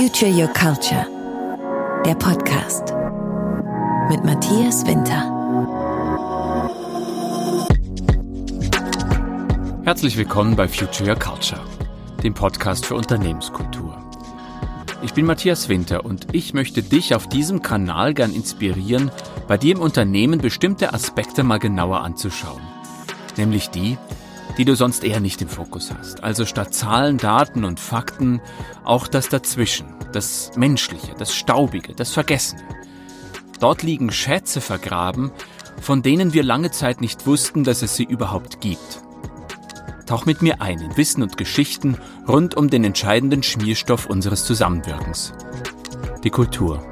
Future Your Culture, der Podcast mit Matthias Winter. Herzlich willkommen bei Future Your Culture, dem Podcast für Unternehmenskultur. Ich bin Matthias Winter und ich möchte dich auf diesem Kanal gern inspirieren, bei dir im Unternehmen bestimmte Aspekte mal genauer anzuschauen. Nämlich die, die du sonst eher nicht im Fokus hast. Also statt Zahlen, Daten und Fakten auch das Dazwischen, das Menschliche, das Staubige, das Vergessene. Dort liegen Schätze vergraben, von denen wir lange Zeit nicht wussten, dass es sie überhaupt gibt. Tauch mit mir ein in Wissen und Geschichten rund um den entscheidenden Schmierstoff unseres Zusammenwirkens. Die Kultur.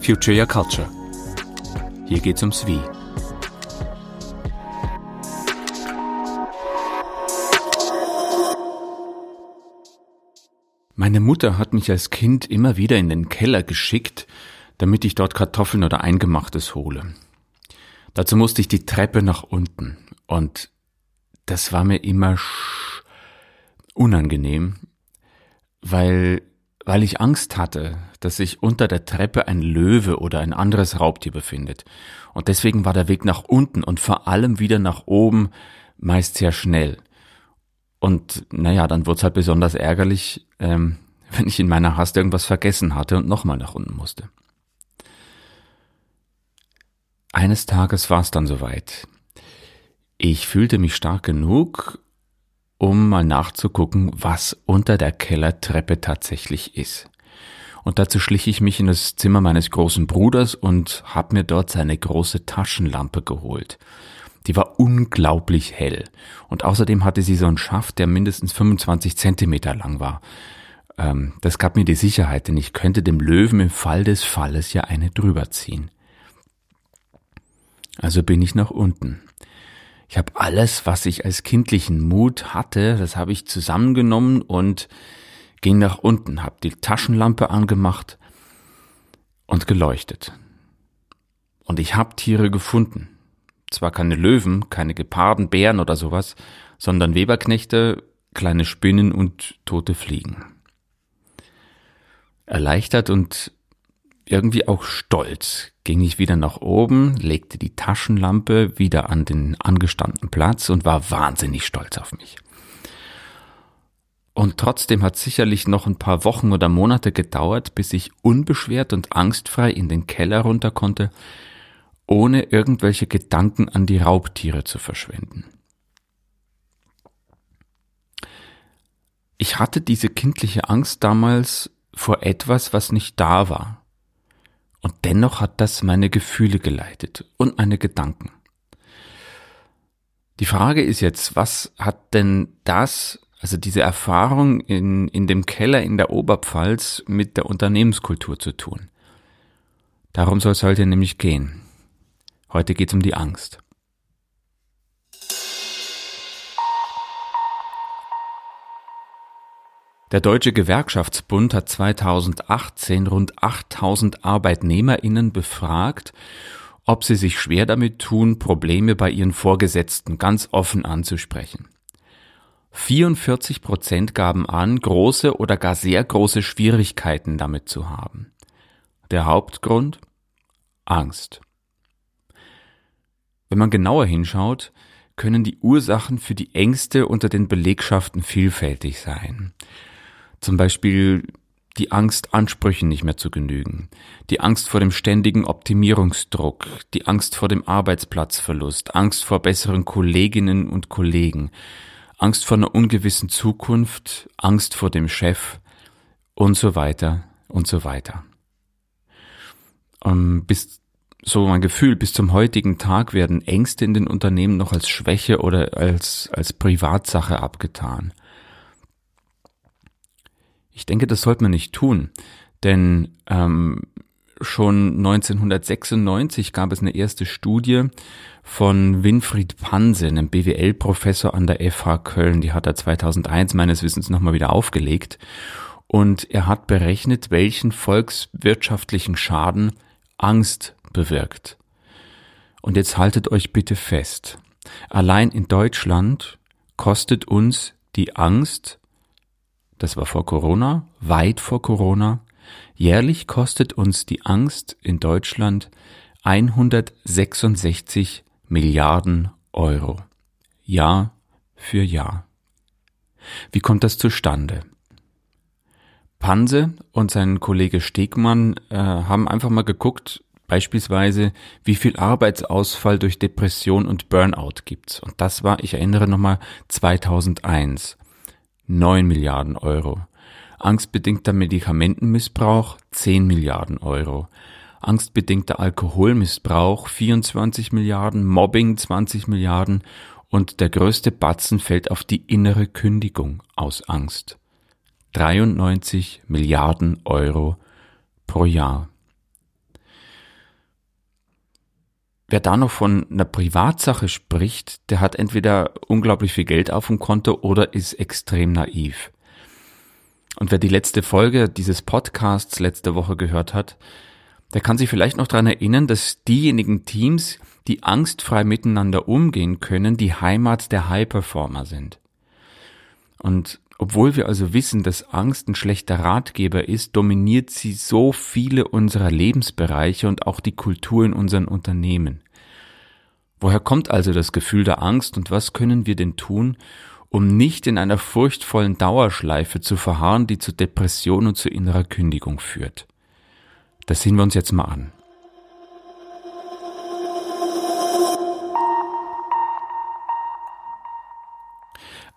Future Your Culture. Hier geht's ums Wie. Meine Mutter hat mich als Kind immer wieder in den Keller geschickt, damit ich dort Kartoffeln oder Eingemachtes hole. Dazu musste ich die Treppe nach unten und das war mir immer unangenehm, weil, weil ich Angst hatte, dass sich unter der Treppe ein Löwe oder ein anderes Raubtier befindet. Und deswegen war der Weg nach unten und vor allem wieder nach oben meist sehr schnell. Und naja, dann wurde es halt besonders ärgerlich, ähm, wenn ich in meiner Hast irgendwas vergessen hatte und nochmal nach unten musste. Eines Tages war es dann soweit. Ich fühlte mich stark genug, um mal nachzugucken, was unter der Kellertreppe tatsächlich ist. Und dazu schlich ich mich in das Zimmer meines großen Bruders und hab mir dort seine große Taschenlampe geholt. Die war unglaublich hell. Und außerdem hatte sie so einen Schaft, der mindestens 25 Zentimeter lang war. Ähm, das gab mir die Sicherheit, denn ich könnte dem Löwen im Fall des Falles ja eine drüber ziehen. Also bin ich nach unten. Ich habe alles, was ich als kindlichen Mut hatte, das habe ich zusammengenommen und ging nach unten, habe die Taschenlampe angemacht und geleuchtet. Und ich habe Tiere gefunden. Zwar keine Löwen, keine Geparden, Bären oder sowas, sondern Weberknechte, kleine Spinnen und tote Fliegen. Erleichtert und irgendwie auch stolz ging ich wieder nach oben, legte die Taschenlampe wieder an den angestandenen Platz und war wahnsinnig stolz auf mich. Und trotzdem hat sicherlich noch ein paar Wochen oder Monate gedauert, bis ich unbeschwert und angstfrei in den Keller runter konnte, ohne irgendwelche Gedanken an die Raubtiere zu verschwenden. Ich hatte diese kindliche Angst damals vor etwas, was nicht da war, und dennoch hat das meine Gefühle geleitet und meine Gedanken. Die Frage ist jetzt, was hat denn das, also diese Erfahrung in, in dem Keller in der Oberpfalz mit der Unternehmenskultur zu tun? Darum soll es heute nämlich gehen. Heute geht es um die Angst. Der Deutsche Gewerkschaftsbund hat 2018 rund 8000 Arbeitnehmerinnen befragt, ob sie sich schwer damit tun, Probleme bei ihren Vorgesetzten ganz offen anzusprechen. 44 Prozent gaben an, große oder gar sehr große Schwierigkeiten damit zu haben. Der Hauptgrund? Angst. Wenn man genauer hinschaut, können die Ursachen für die Ängste unter den Belegschaften vielfältig sein. Zum Beispiel die Angst, Ansprüchen nicht mehr zu genügen, die Angst vor dem ständigen Optimierungsdruck, die Angst vor dem Arbeitsplatzverlust, Angst vor besseren Kolleginnen und Kollegen, Angst vor einer ungewissen Zukunft, Angst vor dem Chef und so weiter und so weiter. Ähm, bis so mein Gefühl, bis zum heutigen Tag werden Ängste in den Unternehmen noch als Schwäche oder als, als Privatsache abgetan. Ich denke, das sollte man nicht tun, denn ähm, schon 1996 gab es eine erste Studie von Winfried Panse, einem BWL-Professor an der FH Köln. Die hat er 2001 meines Wissens nochmal wieder aufgelegt. Und er hat berechnet, welchen volkswirtschaftlichen Schaden Angst bewirkt. Und jetzt haltet euch bitte fest. Allein in Deutschland kostet uns die Angst das war vor Corona, weit vor Corona, jährlich kostet uns die Angst in Deutschland 166 Milliarden Euro. Jahr für Jahr. Wie kommt das zustande? Panse und sein Kollege Stegmann äh, haben einfach mal geguckt, beispielsweise, wie viel Arbeitsausfall durch Depression und Burnout gibt's. Und das war, ich erinnere nochmal, 2001. 9 Milliarden Euro. Angstbedingter Medikamentenmissbrauch 10 Milliarden Euro. Angstbedingter Alkoholmissbrauch 24 Milliarden, Mobbing 20 Milliarden und der größte Batzen fällt auf die innere Kündigung aus Angst. 93 Milliarden Euro pro Jahr. Wer da noch von einer Privatsache spricht, der hat entweder unglaublich viel Geld auf dem Konto oder ist extrem naiv. Und wer die letzte Folge dieses Podcasts letzte Woche gehört hat, der kann sich vielleicht noch daran erinnern, dass diejenigen Teams, die angstfrei miteinander umgehen können, die Heimat der High-Performer sind. Und obwohl wir also wissen, dass Angst ein schlechter Ratgeber ist, dominiert sie so viele unserer Lebensbereiche und auch die Kultur in unseren Unternehmen. Woher kommt also das Gefühl der Angst und was können wir denn tun, um nicht in einer furchtvollen Dauerschleife zu verharren, die zu Depression und zu innerer Kündigung führt? Das sehen wir uns jetzt mal an.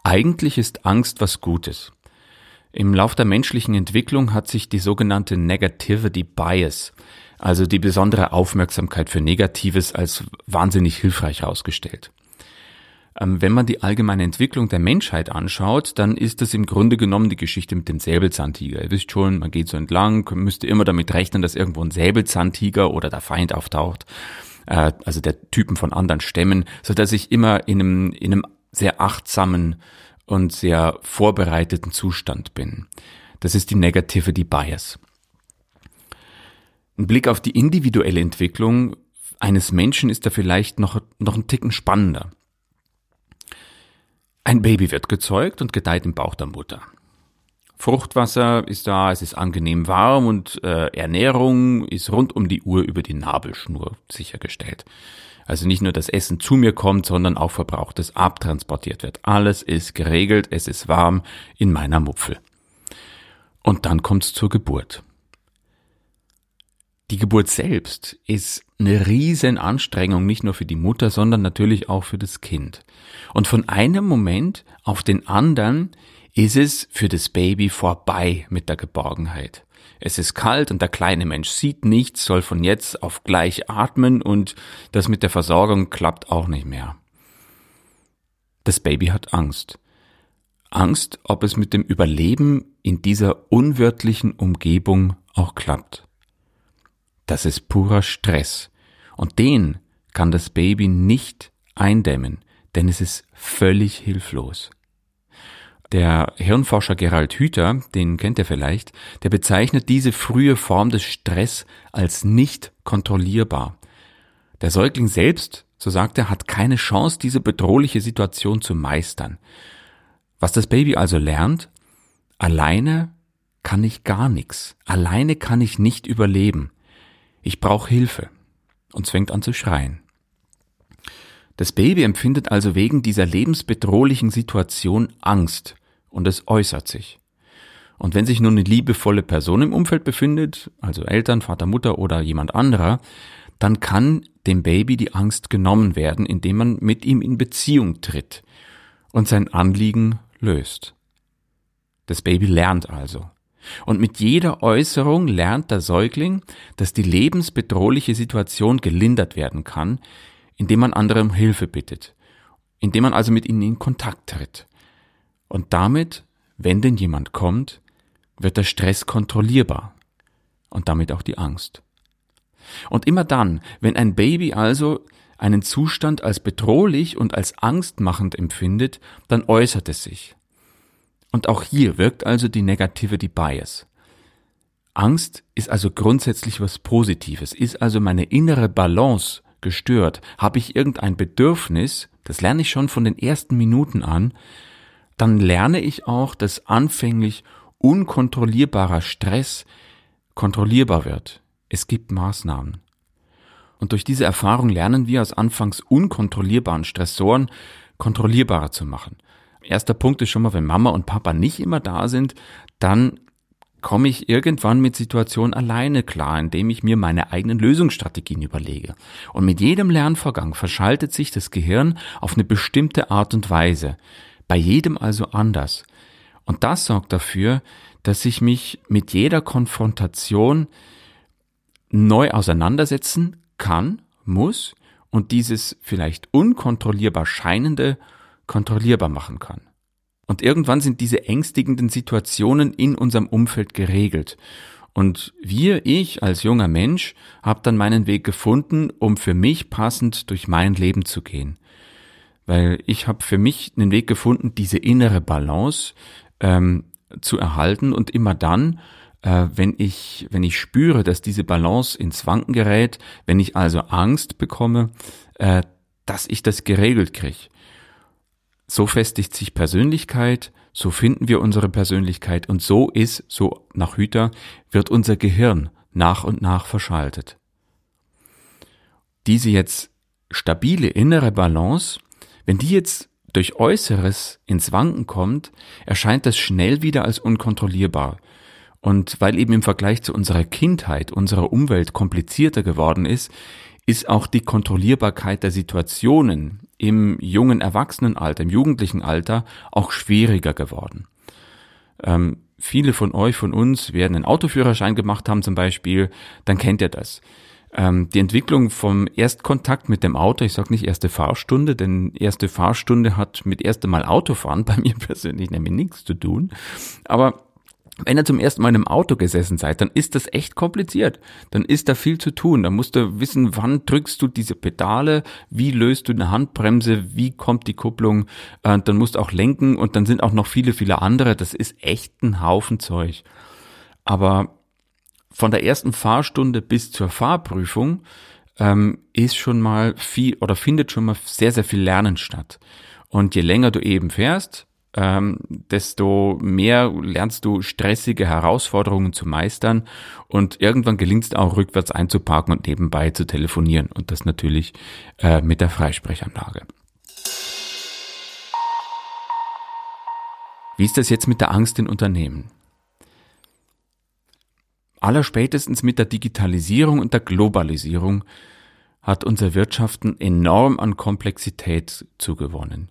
Eigentlich ist Angst was Gutes. Im Lauf der menschlichen Entwicklung hat sich die sogenannte Negativity Bias, also die besondere Aufmerksamkeit für Negatives, als wahnsinnig hilfreich herausgestellt. Ähm, wenn man die allgemeine Entwicklung der Menschheit anschaut, dann ist das im Grunde genommen die Geschichte mit dem Säbelzahntiger. Ihr wisst schon, man geht so entlang, müsste immer damit rechnen, dass irgendwo ein Säbelzahntiger oder der Feind auftaucht, äh, also der Typen von anderen Stämmen, so dass ich immer in einem, in einem sehr achtsamen und sehr vorbereiteten Zustand bin. Das ist die Negativity Bias. Ein Blick auf die individuelle Entwicklung eines Menschen ist da vielleicht noch, noch ein Ticken spannender. Ein Baby wird gezeugt und gedeiht im Bauch der Mutter. Fruchtwasser ist da, es ist angenehm warm und äh, Ernährung ist rund um die Uhr über die Nabelschnur sichergestellt. Also nicht nur das Essen zu mir kommt, sondern auch Verbrauchtes abtransportiert wird. Alles ist geregelt, es ist warm in meiner Mupfel. Und dann kommt's zur Geburt. Die Geburt selbst ist eine riesen Anstrengung, nicht nur für die Mutter, sondern natürlich auch für das Kind. Und von einem Moment auf den anderen ist es für das Baby vorbei mit der Geborgenheit. Es ist kalt und der kleine Mensch sieht nichts, soll von jetzt auf gleich atmen und das mit der Versorgung klappt auch nicht mehr. Das Baby hat Angst. Angst, ob es mit dem Überleben in dieser unwirtlichen Umgebung auch klappt. Das ist purer Stress. Und den kann das Baby nicht eindämmen, denn es ist völlig hilflos. Der Hirnforscher Gerald Hüther, den kennt ihr vielleicht, der bezeichnet diese frühe Form des Stress als nicht kontrollierbar. Der Säugling selbst, so sagt er, hat keine Chance, diese bedrohliche Situation zu meistern. Was das Baby also lernt, alleine kann ich gar nichts, alleine kann ich nicht überleben. Ich brauche Hilfe. Und fängt an zu schreien. Das Baby empfindet also wegen dieser lebensbedrohlichen Situation Angst und es äußert sich. Und wenn sich nun eine liebevolle Person im Umfeld befindet, also Eltern, Vater, Mutter oder jemand anderer, dann kann dem Baby die Angst genommen werden, indem man mit ihm in Beziehung tritt und sein Anliegen löst. Das Baby lernt also. Und mit jeder Äußerung lernt der Säugling, dass die lebensbedrohliche Situation gelindert werden kann, indem man anderem Hilfe bittet, indem man also mit ihnen in Kontakt tritt. Und damit, wenn denn jemand kommt, wird der Stress kontrollierbar und damit auch die Angst. Und immer dann, wenn ein Baby also einen Zustand als bedrohlich und als angstmachend empfindet, dann äußert es sich. Und auch hier wirkt also die Negativity Bias. Angst ist also grundsätzlich was Positives, ist also meine innere Balance gestört. Habe ich irgendein Bedürfnis, das lerne ich schon von den ersten Minuten an, dann lerne ich auch, dass anfänglich unkontrollierbarer Stress kontrollierbar wird. Es gibt Maßnahmen. Und durch diese Erfahrung lernen wir aus anfangs unkontrollierbaren Stressoren kontrollierbarer zu machen. Erster Punkt ist schon mal, wenn Mama und Papa nicht immer da sind, dann komme ich irgendwann mit Situationen alleine klar, indem ich mir meine eigenen Lösungsstrategien überlege. Und mit jedem Lernvorgang verschaltet sich das Gehirn auf eine bestimmte Art und Weise. Bei jedem also anders. Und das sorgt dafür, dass ich mich mit jeder Konfrontation neu auseinandersetzen kann, muss und dieses vielleicht unkontrollierbar scheinende kontrollierbar machen kann. Und irgendwann sind diese ängstigenden Situationen in unserem Umfeld geregelt. Und wir, ich als junger Mensch, habe dann meinen Weg gefunden, um für mich passend durch mein Leben zu gehen. Weil ich habe für mich einen Weg gefunden, diese innere Balance ähm, zu erhalten und immer dann, äh, wenn ich, wenn ich spüre, dass diese Balance ins Wanken gerät, wenn ich also Angst bekomme, äh, dass ich das geregelt kriege. So festigt sich Persönlichkeit, so finden wir unsere Persönlichkeit und so ist, so nach Hüter, wird unser Gehirn nach und nach verschaltet. Diese jetzt stabile innere Balance, wenn die jetzt durch Äußeres ins Wanken kommt, erscheint das schnell wieder als unkontrollierbar. Und weil eben im Vergleich zu unserer Kindheit unsere Umwelt komplizierter geworden ist, ist auch die Kontrollierbarkeit der Situationen im jungen Erwachsenenalter, im jugendlichen Alter auch schwieriger geworden. Ähm, viele von euch, von uns werden einen Autoführerschein gemacht haben zum Beispiel, dann kennt ihr das. Ähm, die Entwicklung vom Erstkontakt mit dem Auto, ich sage nicht erste Fahrstunde, denn erste Fahrstunde hat mit erste Mal Autofahren bei mir persönlich nämlich nichts zu tun, aber wenn ihr zum ersten Mal in einem Auto gesessen seid, dann ist das echt kompliziert. Dann ist da viel zu tun. Da musst du wissen, wann drückst du diese Pedale, wie löst du eine Handbremse, wie kommt die Kupplung, äh, dann musst du auch lenken und dann sind auch noch viele, viele andere. Das ist echt ein Haufen Zeug. Aber von der ersten Fahrstunde bis zur Fahrprüfung ähm, ist schon mal viel oder findet schon mal sehr, sehr viel Lernen statt. Und je länger du eben fährst, ähm, desto mehr lernst du stressige Herausforderungen zu meistern und irgendwann gelingt es auch rückwärts einzuparken und nebenbei zu telefonieren und das natürlich äh, mit der Freisprechanlage. Wie ist das jetzt mit der Angst in Unternehmen? Allerspätestens mit der Digitalisierung und der Globalisierung hat unser Wirtschaften enorm an Komplexität zugewonnen.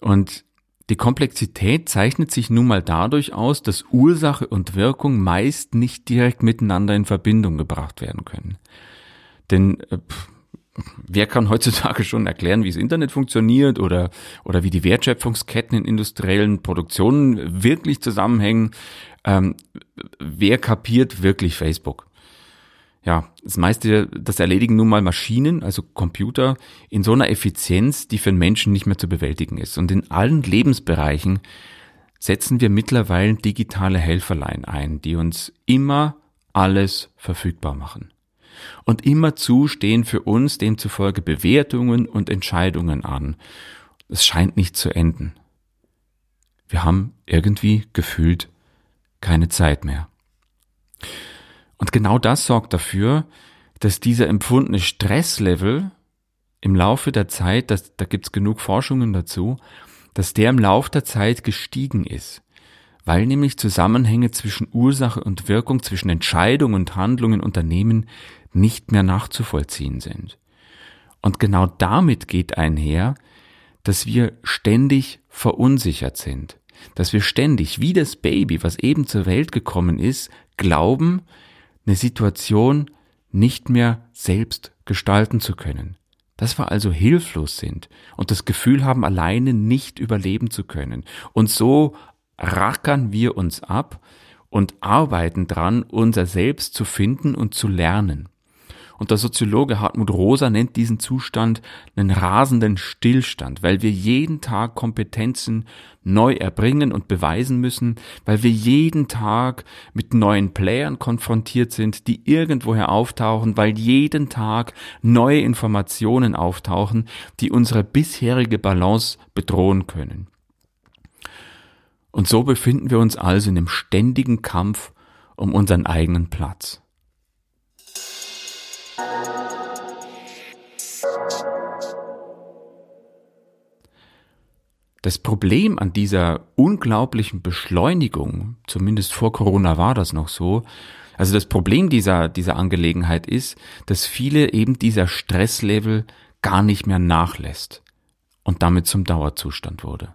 Und die Komplexität zeichnet sich nun mal dadurch aus, dass Ursache und Wirkung meist nicht direkt miteinander in Verbindung gebracht werden können. Denn äh, wer kann heutzutage schon erklären, wie das Internet funktioniert oder, oder wie die Wertschöpfungsketten in industriellen Produktionen wirklich zusammenhängen? Ähm, wer kapiert wirklich Facebook? Ja, das meiste, das erledigen nun mal Maschinen, also Computer, in so einer Effizienz, die für einen Menschen nicht mehr zu bewältigen ist. Und in allen Lebensbereichen setzen wir mittlerweile digitale Helferlein ein, die uns immer alles verfügbar machen. Und immerzu stehen für uns demzufolge Bewertungen und Entscheidungen an. Es scheint nicht zu enden. Wir haben irgendwie gefühlt keine Zeit mehr. Und genau das sorgt dafür, dass dieser empfundene Stresslevel im Laufe der Zeit, das, da gibt's genug Forschungen dazu, dass der im Laufe der Zeit gestiegen ist, weil nämlich Zusammenhänge zwischen Ursache und Wirkung, zwischen Entscheidung und Handlungen Unternehmen nicht mehr nachzuvollziehen sind. Und genau damit geht einher, dass wir ständig verunsichert sind, dass wir ständig, wie das Baby, was eben zur Welt gekommen ist, glauben, eine Situation nicht mehr selbst gestalten zu können. Dass wir also hilflos sind und das Gefühl haben, alleine nicht überleben zu können. Und so rackern wir uns ab und arbeiten dran, unser Selbst zu finden und zu lernen. Und der Soziologe Hartmut Rosa nennt diesen Zustand einen rasenden Stillstand, weil wir jeden Tag Kompetenzen neu erbringen und beweisen müssen, weil wir jeden Tag mit neuen Playern konfrontiert sind, die irgendwoher auftauchen, weil jeden Tag neue Informationen auftauchen, die unsere bisherige Balance bedrohen können. Und so befinden wir uns also in einem ständigen Kampf um unseren eigenen Platz. Das Problem an dieser unglaublichen Beschleunigung, zumindest vor Corona war das noch so, also das Problem dieser, dieser Angelegenheit ist, dass viele eben dieser Stresslevel gar nicht mehr nachlässt und damit zum Dauerzustand wurde.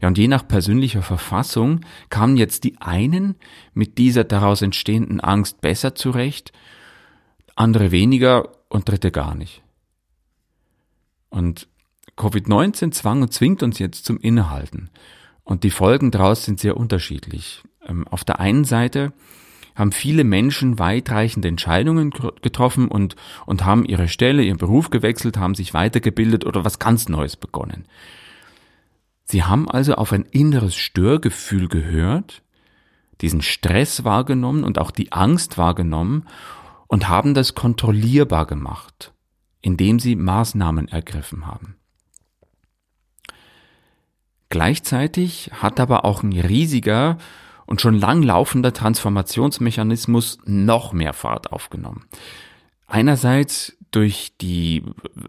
Ja, und je nach persönlicher Verfassung kamen jetzt die einen mit dieser daraus entstehenden Angst besser zurecht, andere weniger und dritte gar nicht. Und Covid-19 zwang und zwingt uns jetzt zum Innehalten. Und die Folgen daraus sind sehr unterschiedlich. Ähm, auf der einen Seite haben viele Menschen weitreichende Entscheidungen getroffen und, und haben ihre Stelle, ihren Beruf gewechselt, haben sich weitergebildet oder was ganz Neues begonnen. Sie haben also auf ein inneres Störgefühl gehört, diesen Stress wahrgenommen und auch die Angst wahrgenommen und haben das kontrollierbar gemacht, indem sie Maßnahmen ergriffen haben. Gleichzeitig hat aber auch ein riesiger und schon lang laufender Transformationsmechanismus noch mehr Fahrt aufgenommen. Einerseits durch die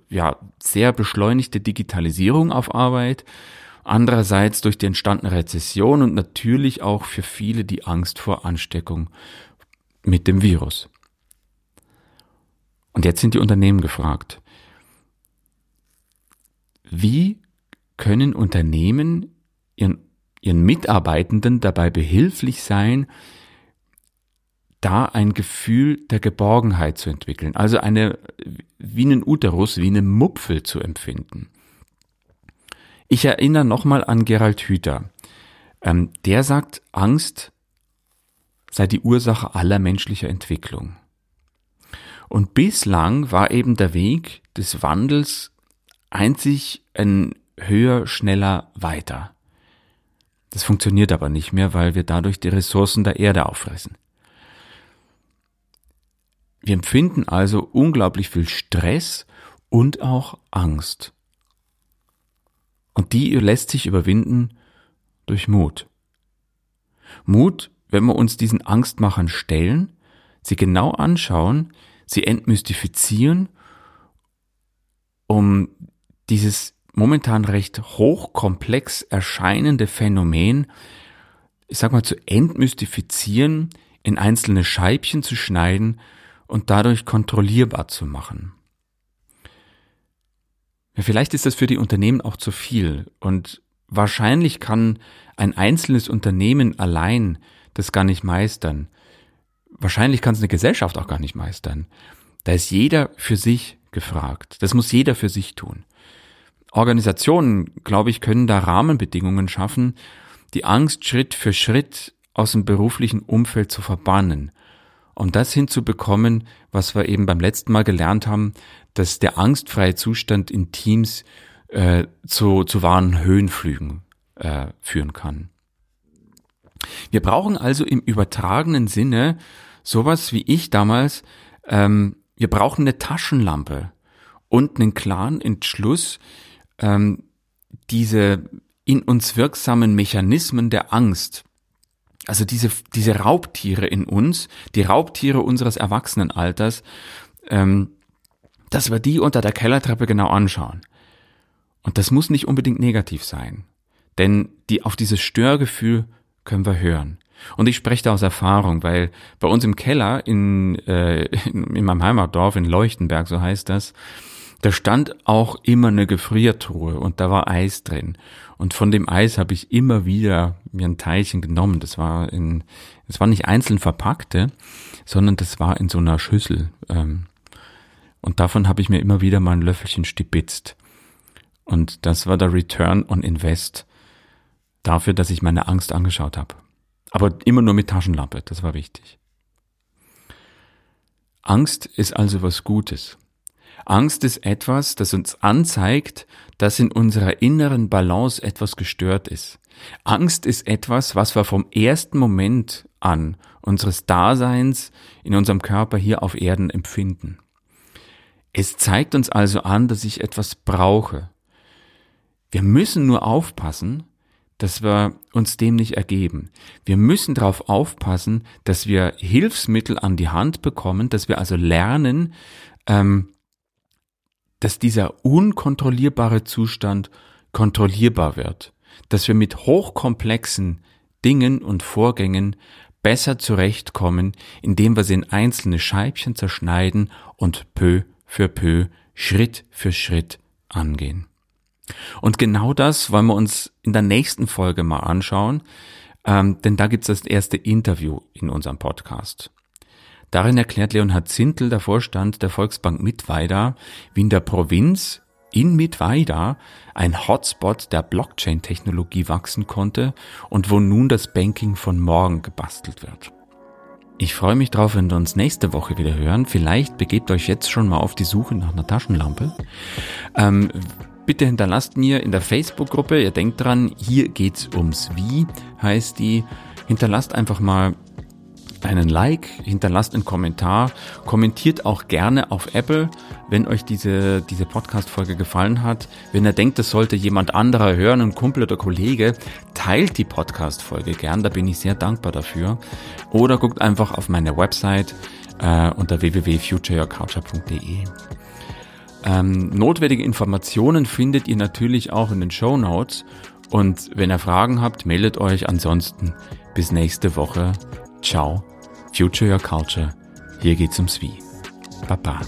ja, sehr beschleunigte Digitalisierung auf Arbeit, andererseits durch die entstandene Rezession und natürlich auch für viele die Angst vor Ansteckung mit dem Virus. Und jetzt sind die Unternehmen gefragt. Wie können Unternehmen ihren, ihren Mitarbeitenden dabei behilflich sein, da ein Gefühl der Geborgenheit zu entwickeln, also eine, wie einen Uterus, wie eine Mupfel zu empfinden. Ich erinnere nochmal an Gerald Hüther. Ähm, der sagt, Angst sei die Ursache aller menschlicher Entwicklung. Und bislang war eben der Weg des Wandels einzig ein höher, schneller, weiter. Das funktioniert aber nicht mehr, weil wir dadurch die Ressourcen der Erde auffressen. Wir empfinden also unglaublich viel Stress und auch Angst. Und die lässt sich überwinden durch Mut. Mut, wenn wir uns diesen Angstmachern stellen, sie genau anschauen, sie entmystifizieren, um dieses momentan recht hochkomplex erscheinende Phänomen, ich sag mal, zu entmystifizieren, in einzelne Scheibchen zu schneiden und dadurch kontrollierbar zu machen. Ja, vielleicht ist das für die Unternehmen auch zu viel und wahrscheinlich kann ein einzelnes Unternehmen allein das gar nicht meistern. Wahrscheinlich kann es eine Gesellschaft auch gar nicht meistern. Da ist jeder für sich gefragt. Das muss jeder für sich tun. Organisationen, glaube ich, können da Rahmenbedingungen schaffen, die Angst Schritt für Schritt aus dem beruflichen Umfeld zu verbannen um das hinzubekommen, was wir eben beim letzten Mal gelernt haben, dass der angstfreie Zustand in Teams äh, zu, zu wahren Höhenflügen äh, führen kann. Wir brauchen also im übertragenen Sinne sowas wie ich damals, ähm, wir brauchen eine Taschenlampe und einen klaren Entschluss, ähm, diese in uns wirksamen Mechanismen der Angst also diese, diese Raubtiere in uns, die Raubtiere unseres Erwachsenenalters, ähm, dass wir die unter der Kellertreppe genau anschauen. Und das muss nicht unbedingt negativ sein, denn die, auf dieses Störgefühl können wir hören. Und ich spreche da aus Erfahrung, weil bei uns im Keller in, äh, in, in meinem Heimatdorf in Leuchtenberg, so heißt das, da stand auch immer eine Gefriertruhe und da war Eis drin. Und von dem Eis habe ich immer wieder mir ein Teilchen genommen. Das war in, es war nicht einzeln verpackte, sondern das war in so einer Schüssel. Ähm, und davon habe ich mir immer wieder mal ein Löffelchen stibitzt. Und das war der Return on Invest dafür, dass ich meine Angst angeschaut habe. Aber immer nur mit Taschenlampe, das war wichtig. Angst ist also was Gutes. Angst ist etwas, das uns anzeigt, dass in unserer inneren Balance etwas gestört ist. Angst ist etwas, was wir vom ersten Moment an unseres Daseins in unserem Körper hier auf Erden empfinden. Es zeigt uns also an, dass ich etwas brauche. Wir müssen nur aufpassen, dass wir uns dem nicht ergeben. Wir müssen darauf aufpassen, dass wir Hilfsmittel an die Hand bekommen, dass wir also lernen, ähm, dass dieser unkontrollierbare Zustand kontrollierbar wird, dass wir mit hochkomplexen Dingen und Vorgängen besser zurechtkommen, indem wir sie in einzelne Scheibchen zerschneiden und peu für peu, Schritt für Schritt angehen. Und genau das wollen wir uns in der nächsten Folge mal anschauen, ähm, denn da gibt's das erste Interview in unserem Podcast. Darin erklärt Leonhard Zintel, der Vorstand der Volksbank Mittweida, wie in der Provinz in Mittweida ein Hotspot der Blockchain-Technologie wachsen konnte und wo nun das Banking von morgen gebastelt wird. Ich freue mich drauf, wenn wir uns nächste Woche wieder hören. Vielleicht begebt euch jetzt schon mal auf die Suche nach einer Taschenlampe. Ähm, bitte hinterlasst mir in der Facebook-Gruppe, ihr denkt dran, hier geht's ums Wie, heißt die. Hinterlasst einfach mal einen Like, hinterlasst einen Kommentar, kommentiert auch gerne auf Apple, wenn euch diese, diese Podcast-Folge gefallen hat. Wenn ihr denkt, das sollte jemand anderer hören, ein Kumpel oder Kollege, teilt die Podcast-Folge gern, da bin ich sehr dankbar dafür. Oder guckt einfach auf meine Website äh, unter www.futureyourculture.de. Ähm, notwendige Informationen findet ihr natürlich auch in den Show Notes. Und wenn ihr Fragen habt, meldet euch. Ansonsten bis nächste Woche. Ciao. Future Your Culture. Hier geht's ums Wie. Baba.